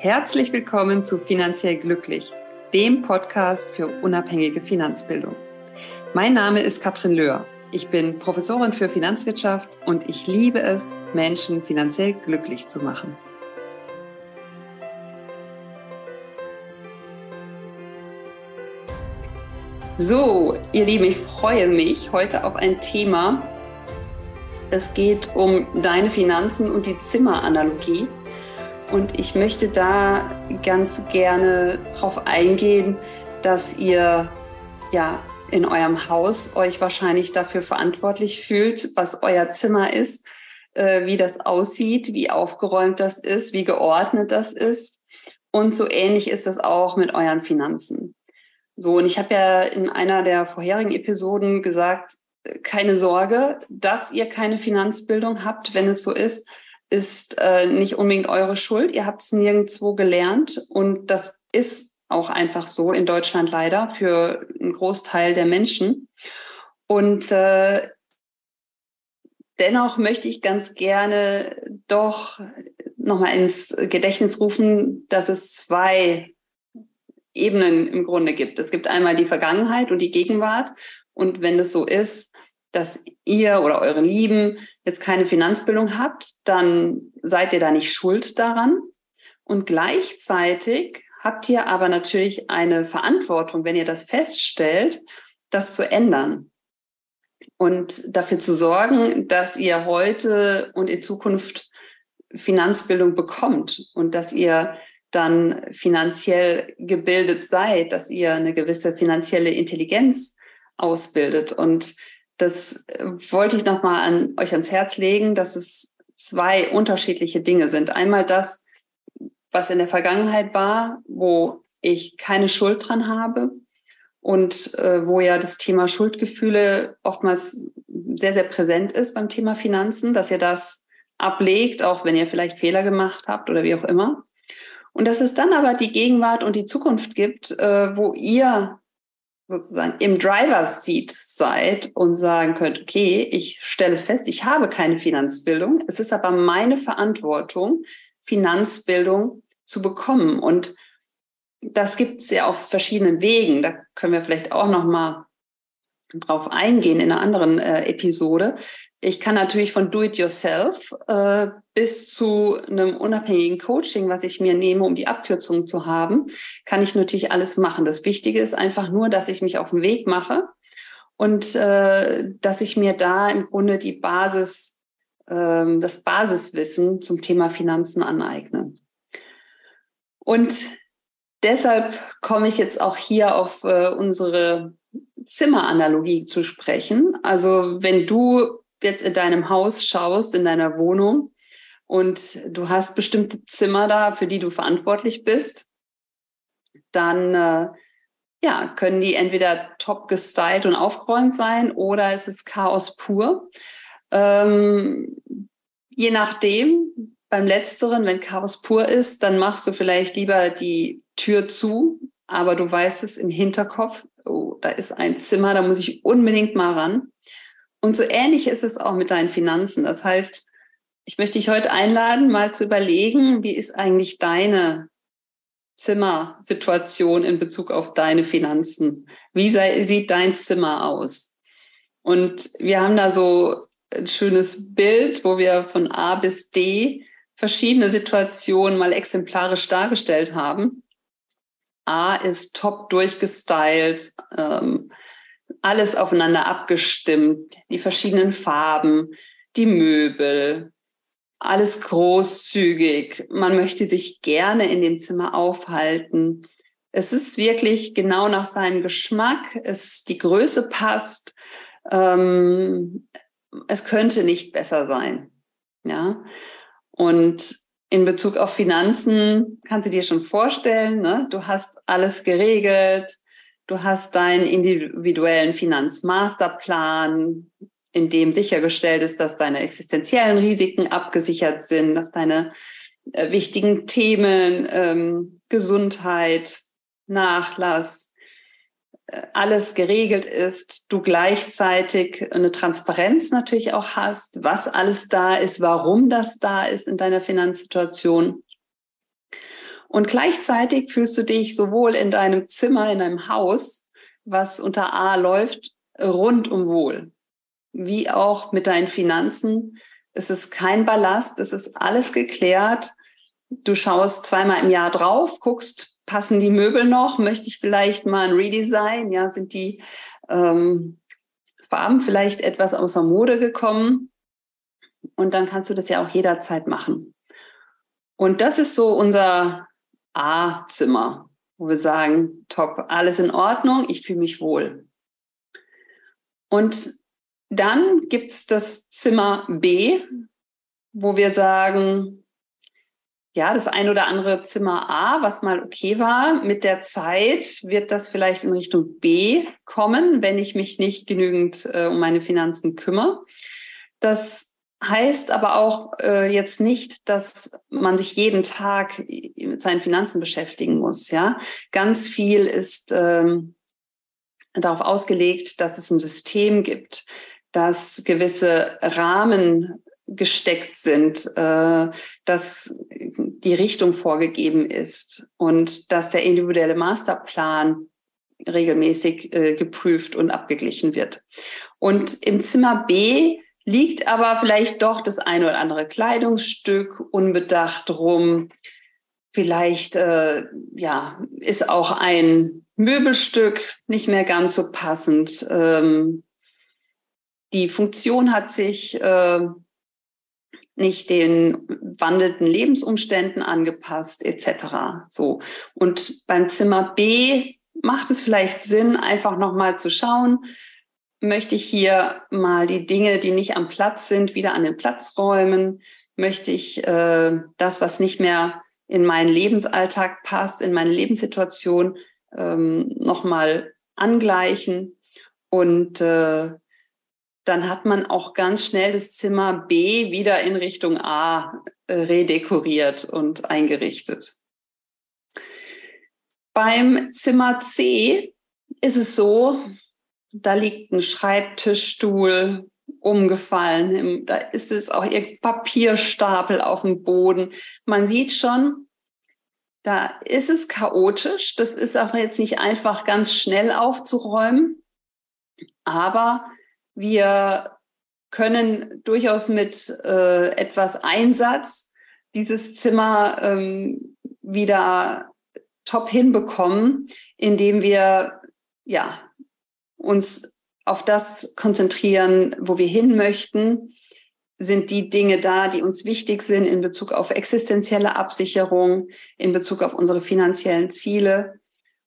Herzlich willkommen zu Finanziell Glücklich, dem Podcast für unabhängige Finanzbildung. Mein Name ist Katrin Löhr. Ich bin Professorin für Finanzwirtschaft und ich liebe es, Menschen finanziell glücklich zu machen. So, ihr Lieben, ich freue mich heute auf ein Thema. Es geht um deine Finanzen und die Zimmeranalogie. Und ich möchte da ganz gerne darauf eingehen, dass ihr ja in eurem Haus euch wahrscheinlich dafür verantwortlich fühlt, was euer Zimmer ist, äh, wie das aussieht, wie aufgeräumt das ist, wie geordnet das ist. Und so ähnlich ist es auch mit euren Finanzen. So, und ich habe ja in einer der vorherigen Episoden gesagt, keine Sorge, dass ihr keine Finanzbildung habt, wenn es so ist ist äh, nicht unbedingt eure Schuld. Ihr habt es nirgendwo gelernt und das ist auch einfach so in Deutschland leider für einen Großteil der Menschen. Und äh, dennoch möchte ich ganz gerne doch nochmal ins Gedächtnis rufen, dass es zwei Ebenen im Grunde gibt. Es gibt einmal die Vergangenheit und die Gegenwart. Und wenn das so ist, dass ihr oder eure Lieben jetzt keine Finanzbildung habt, dann seid ihr da nicht schuld daran. Und gleichzeitig habt ihr aber natürlich eine Verantwortung, wenn ihr das feststellt, das zu ändern und dafür zu sorgen, dass ihr heute und in Zukunft Finanzbildung bekommt und dass ihr dann finanziell gebildet seid, dass ihr eine gewisse finanzielle Intelligenz ausbildet. Und das äh, wollte ich nochmal an euch ans Herz legen, dass es zwei unterschiedliche Dinge sind. Einmal das, was in der Vergangenheit war, wo ich keine Schuld dran habe und äh, wo ja das Thema Schuldgefühle oftmals sehr, sehr präsent ist beim Thema Finanzen, dass ihr das ablegt, auch wenn ihr vielleicht Fehler gemacht habt oder wie auch immer. Und dass es dann aber die Gegenwart und die Zukunft gibt, äh, wo ihr sozusagen im Driver's Seat seid und sagen könnt, okay, ich stelle fest, ich habe keine Finanzbildung. Es ist aber meine Verantwortung, Finanzbildung zu bekommen. Und das gibt es ja auf verschiedenen Wegen. Da können wir vielleicht auch noch mal drauf eingehen in einer anderen äh, Episode. Ich kann natürlich von Do-it-yourself äh, bis zu einem unabhängigen Coaching, was ich mir nehme, um die Abkürzung zu haben, kann ich natürlich alles machen. Das Wichtige ist einfach nur, dass ich mich auf den Weg mache und äh, dass ich mir da im Grunde die Basis, äh, das Basiswissen zum Thema Finanzen aneigne. Und deshalb komme ich jetzt auch hier auf äh, unsere Zimmeranalogie zu sprechen. Also wenn du jetzt in deinem Haus schaust, in deiner Wohnung und du hast bestimmte Zimmer da, für die du verantwortlich bist, dann äh, ja, können die entweder top gestylt und aufgeräumt sein oder es ist Chaos pur. Ähm, je nachdem, beim letzteren, wenn Chaos pur ist, dann machst du vielleicht lieber die Tür zu, aber du weißt es im Hinterkopf, oh, da ist ein Zimmer, da muss ich unbedingt mal ran. Und so ähnlich ist es auch mit deinen Finanzen. Das heißt, ich möchte dich heute einladen, mal zu überlegen, wie ist eigentlich deine Zimmersituation in Bezug auf deine Finanzen? Wie sei, sieht dein Zimmer aus? Und wir haben da so ein schönes Bild, wo wir von A bis D verschiedene Situationen mal exemplarisch dargestellt haben. A ist top durchgestylt, ähm, alles aufeinander abgestimmt, die verschiedenen Farben, die Möbel, alles großzügig. Man möchte sich gerne in dem Zimmer aufhalten. Es ist wirklich genau nach seinem Geschmack. Es, die Größe passt. Ähm, es könnte nicht besser sein. Ja. Und in Bezug auf Finanzen kannst du dir schon vorstellen, ne? du hast alles geregelt. Du hast deinen individuellen Finanzmasterplan, in dem sichergestellt ist, dass deine existenziellen Risiken abgesichert sind, dass deine äh, wichtigen Themen ähm, Gesundheit, Nachlass, äh, alles geregelt ist, du gleichzeitig eine Transparenz natürlich auch hast, was alles da ist, warum das da ist in deiner Finanzsituation. Und gleichzeitig fühlst du dich sowohl in deinem Zimmer, in deinem Haus, was unter A läuft, rundum wohl, wie auch mit deinen Finanzen. Es ist kein Ballast, es ist alles geklärt. Du schaust zweimal im Jahr drauf, guckst, passen die Möbel noch? Möchte ich vielleicht mal ein Redesign? Ja, sind die ähm, Farben vielleicht etwas außer Mode gekommen? Und dann kannst du das ja auch jederzeit machen. Und das ist so unser A-Zimmer, wo wir sagen, top, alles in Ordnung, ich fühle mich wohl. Und dann gibt es das Zimmer B, wo wir sagen, ja, das ein oder andere Zimmer A, was mal okay war, mit der Zeit wird das vielleicht in Richtung B kommen, wenn ich mich nicht genügend äh, um meine Finanzen kümmere. Das heißt aber auch äh, jetzt nicht, dass man sich jeden Tag mit seinen Finanzen beschäftigen muss. Ja, ganz viel ist ähm, darauf ausgelegt, dass es ein System gibt, dass gewisse Rahmen gesteckt sind, äh, dass die Richtung vorgegeben ist und dass der individuelle Masterplan regelmäßig äh, geprüft und abgeglichen wird. Und im Zimmer B liegt aber vielleicht doch das eine oder andere Kleidungsstück unbedacht rum. Vielleicht äh, ja, ist auch ein Möbelstück nicht mehr ganz so passend. Ähm, die Funktion hat sich äh, nicht den wandelnden Lebensumständen angepasst, etc. So. Und beim Zimmer B macht es vielleicht Sinn, einfach nochmal zu schauen, möchte ich hier mal die Dinge, die nicht am Platz sind, wieder an den Platz räumen? Möchte ich äh, das, was nicht mehr in meinen Lebensalltag passt, in meine Lebenssituation, ähm, nochmal angleichen? Und äh, dann hat man auch ganz schnell das Zimmer B wieder in Richtung A äh, redekoriert und eingerichtet. Beim Zimmer C ist es so, da liegt ein Schreibtischstuhl umgefallen. Da ist es auch ihr Papierstapel auf dem Boden. Man sieht schon, da ist es chaotisch. Das ist auch jetzt nicht einfach ganz schnell aufzuräumen. Aber wir können durchaus mit äh, etwas Einsatz dieses Zimmer ähm, wieder top hinbekommen, indem wir ja uns auf das konzentrieren, wo wir hin möchten, sind die Dinge da, die uns wichtig sind in Bezug auf existenzielle Absicherung, in Bezug auf unsere finanziellen Ziele.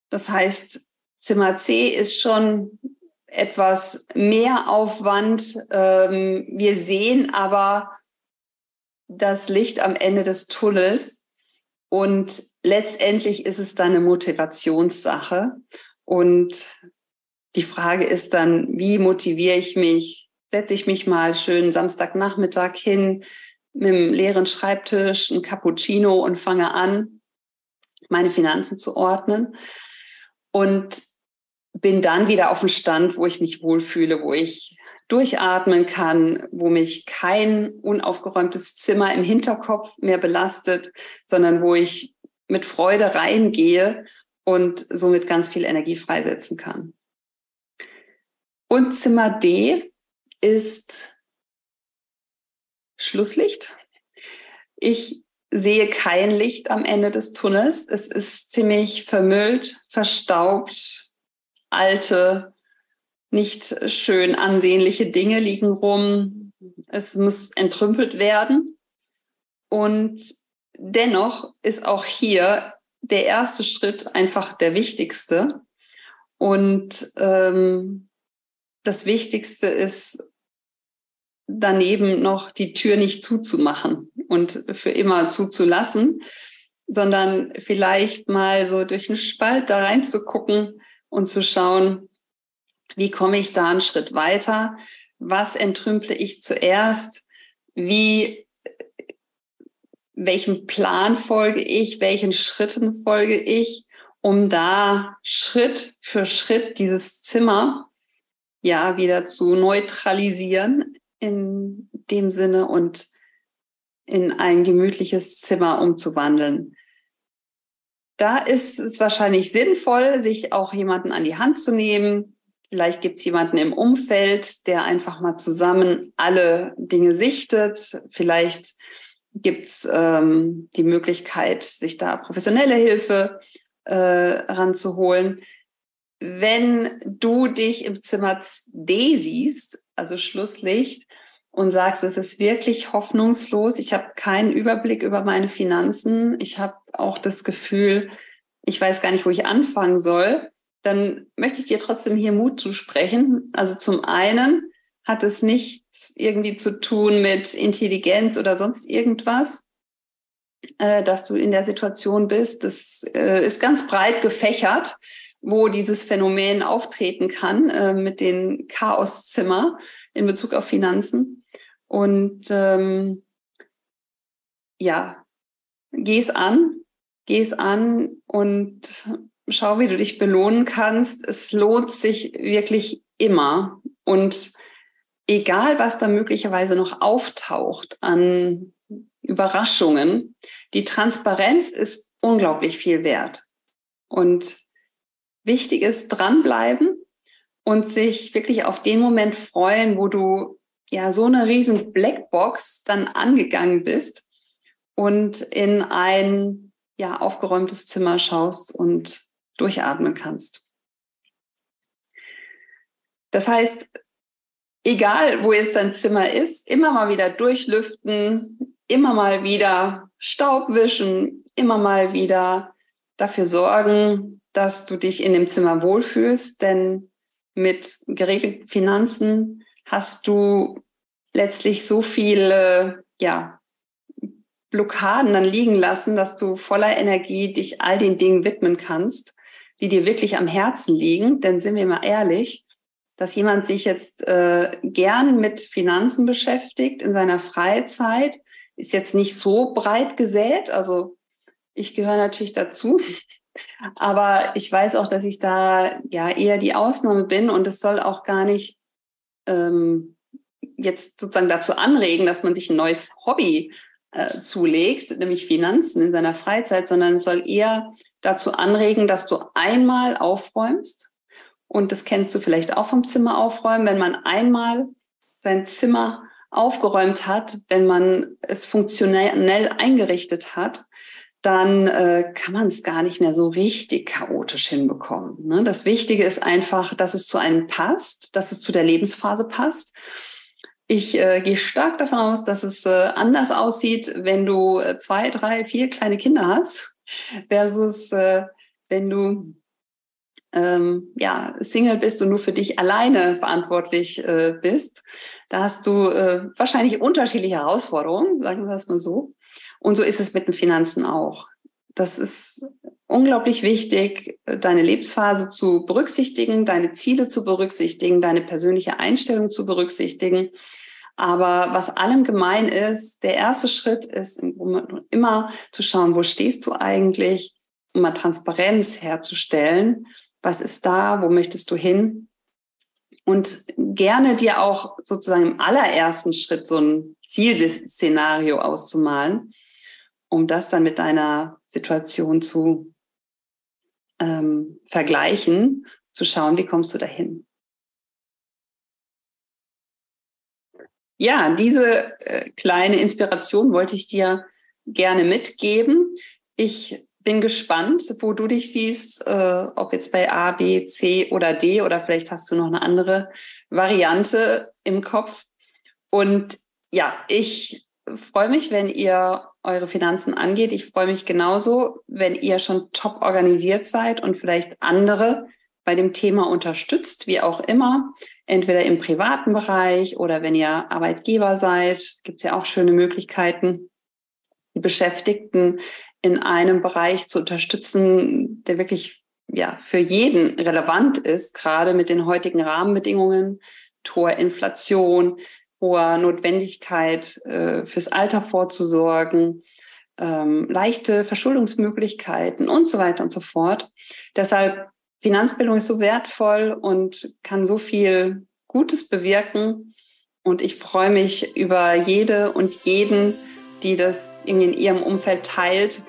Das heißt, Zimmer C ist schon etwas mehr Aufwand. Ähm, wir sehen aber das Licht am Ende des Tunnels und letztendlich ist es dann eine Motivationssache. Und die Frage ist dann, wie motiviere ich mich? Setze ich mich mal schön Samstagnachmittag hin mit einem leeren Schreibtisch, ein Cappuccino und fange an, meine Finanzen zu ordnen und bin dann wieder auf dem Stand, wo ich mich wohlfühle, wo ich durchatmen kann, wo mich kein unaufgeräumtes Zimmer im Hinterkopf mehr belastet, sondern wo ich mit Freude reingehe und somit ganz viel Energie freisetzen kann. Und Zimmer D ist Schlusslicht. Ich sehe kein Licht am Ende des Tunnels. Es ist ziemlich vermüllt, verstaubt, alte, nicht schön ansehnliche Dinge liegen rum. Es muss entrümpelt werden. Und dennoch ist auch hier der erste Schritt einfach der wichtigste. Und ähm, das Wichtigste ist, daneben noch die Tür nicht zuzumachen und für immer zuzulassen, sondern vielleicht mal so durch einen Spalt da reinzugucken und zu schauen, wie komme ich da einen Schritt weiter? Was entrümple ich zuerst? Wie, welchem Plan folge ich? Welchen Schritten folge ich? Um da Schritt für Schritt dieses Zimmer ja wieder zu neutralisieren in dem Sinne und in ein gemütliches Zimmer umzuwandeln. da ist es wahrscheinlich sinnvoll, sich auch jemanden an die Hand zu nehmen. Vielleicht gibt es jemanden im Umfeld, der einfach mal zusammen alle Dinge sichtet. Vielleicht gibt es ähm, die Möglichkeit, sich da professionelle Hilfe äh, ranzuholen. Wenn du dich im Zimmer D siehst, also Schlusslicht, und sagst, es ist wirklich hoffnungslos, ich habe keinen Überblick über meine Finanzen, ich habe auch das Gefühl, ich weiß gar nicht, wo ich anfangen soll, dann möchte ich dir trotzdem hier Mut zusprechen. Also zum einen hat es nichts irgendwie zu tun mit Intelligenz oder sonst irgendwas, äh, dass du in der Situation bist. Das äh, ist ganz breit gefächert, wo dieses Phänomen auftreten kann äh, mit den Chaoszimmer in Bezug auf Finanzen. Und ähm, ja, geh es an, geh es an und schau, wie du dich belohnen kannst. Es lohnt sich wirklich immer. Und egal, was da möglicherweise noch auftaucht an Überraschungen, die Transparenz ist unglaublich viel wert. Und wichtig ist dranbleiben und sich wirklich auf den Moment freuen, wo du ja so eine riesen Blackbox dann angegangen bist und in ein ja aufgeräumtes Zimmer schaust und durchatmen kannst. Das heißt, egal wo jetzt dein Zimmer ist, immer mal wieder durchlüften, immer mal wieder Staub wischen, immer mal wieder dafür sorgen, dass du dich in dem Zimmer wohlfühlst, denn mit geregelten Finanzen hast du letztlich so viele, ja, Blockaden dann liegen lassen, dass du voller Energie dich all den Dingen widmen kannst, die dir wirklich am Herzen liegen. Denn sind wir mal ehrlich, dass jemand sich jetzt äh, gern mit Finanzen beschäftigt in seiner Freizeit, ist jetzt nicht so breit gesät. Also ich gehöre natürlich dazu. Aber ich weiß auch, dass ich da ja eher die Ausnahme bin und es soll auch gar nicht ähm, jetzt sozusagen dazu anregen, dass man sich ein neues Hobby äh, zulegt, nämlich Finanzen in seiner Freizeit, sondern es soll eher dazu anregen, dass du einmal aufräumst. Und das kennst du vielleicht auch vom Zimmer aufräumen, wenn man einmal sein Zimmer aufgeräumt hat, wenn man es funktionell eingerichtet hat, dann äh, kann man es gar nicht mehr so richtig chaotisch hinbekommen. Ne? Das Wichtige ist einfach, dass es zu einem passt, dass es zu der Lebensphase passt. Ich äh, gehe stark davon aus, dass es äh, anders aussieht, wenn du äh, zwei, drei, vier kleine Kinder hast, versus äh, wenn du ähm, ja, Single bist und nur für dich alleine verantwortlich äh, bist. Da hast du äh, wahrscheinlich unterschiedliche Herausforderungen, sagen wir es mal so. Und so ist es mit den Finanzen auch. Das ist unglaublich wichtig, deine Lebensphase zu berücksichtigen, deine Ziele zu berücksichtigen, deine persönliche Einstellung zu berücksichtigen. Aber was allem gemein ist, der erste Schritt ist immer zu schauen, wo stehst du eigentlich, um mal Transparenz herzustellen. Was ist da? Wo möchtest du hin? Und gerne dir auch sozusagen im allerersten Schritt so ein Zielszenario auszumalen um das dann mit deiner Situation zu ähm, vergleichen, zu schauen, wie kommst du dahin. Ja, diese äh, kleine Inspiration wollte ich dir gerne mitgeben. Ich bin gespannt, wo du dich siehst, äh, ob jetzt bei A, B, C oder D oder vielleicht hast du noch eine andere Variante im Kopf. Und ja, ich freue mich, wenn ihr eure Finanzen angeht. Ich freue mich genauso, wenn ihr schon top organisiert seid und vielleicht andere bei dem Thema unterstützt, wie auch immer, entweder im privaten Bereich oder wenn ihr Arbeitgeber seid, gibt es ja auch schöne Möglichkeiten, die Beschäftigten in einem Bereich zu unterstützen, der wirklich ja für jeden relevant ist, gerade mit den heutigen Rahmenbedingungen, hoher Inflation, hoher Notwendigkeit, äh, fürs Alter vorzusorgen, ähm, leichte Verschuldungsmöglichkeiten und so weiter und so fort. Deshalb Finanzbildung ist so wertvoll und kann so viel Gutes bewirken. Und ich freue mich über jede und jeden, die das in ihrem Umfeld teilt.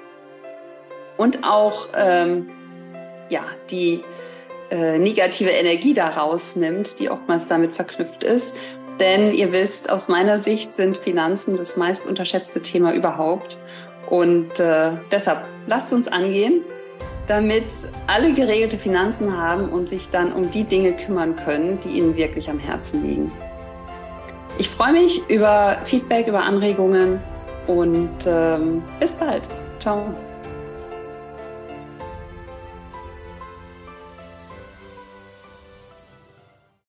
Und auch ähm, ja, die äh, negative Energie daraus nimmt, die oftmals damit verknüpft ist. Denn ihr wisst, aus meiner Sicht sind Finanzen das meist unterschätzte Thema überhaupt. Und äh, deshalb lasst uns angehen, damit alle geregelte Finanzen haben und sich dann um die Dinge kümmern können, die ihnen wirklich am Herzen liegen. Ich freue mich über Feedback, über Anregungen und ähm, bis bald. Ciao.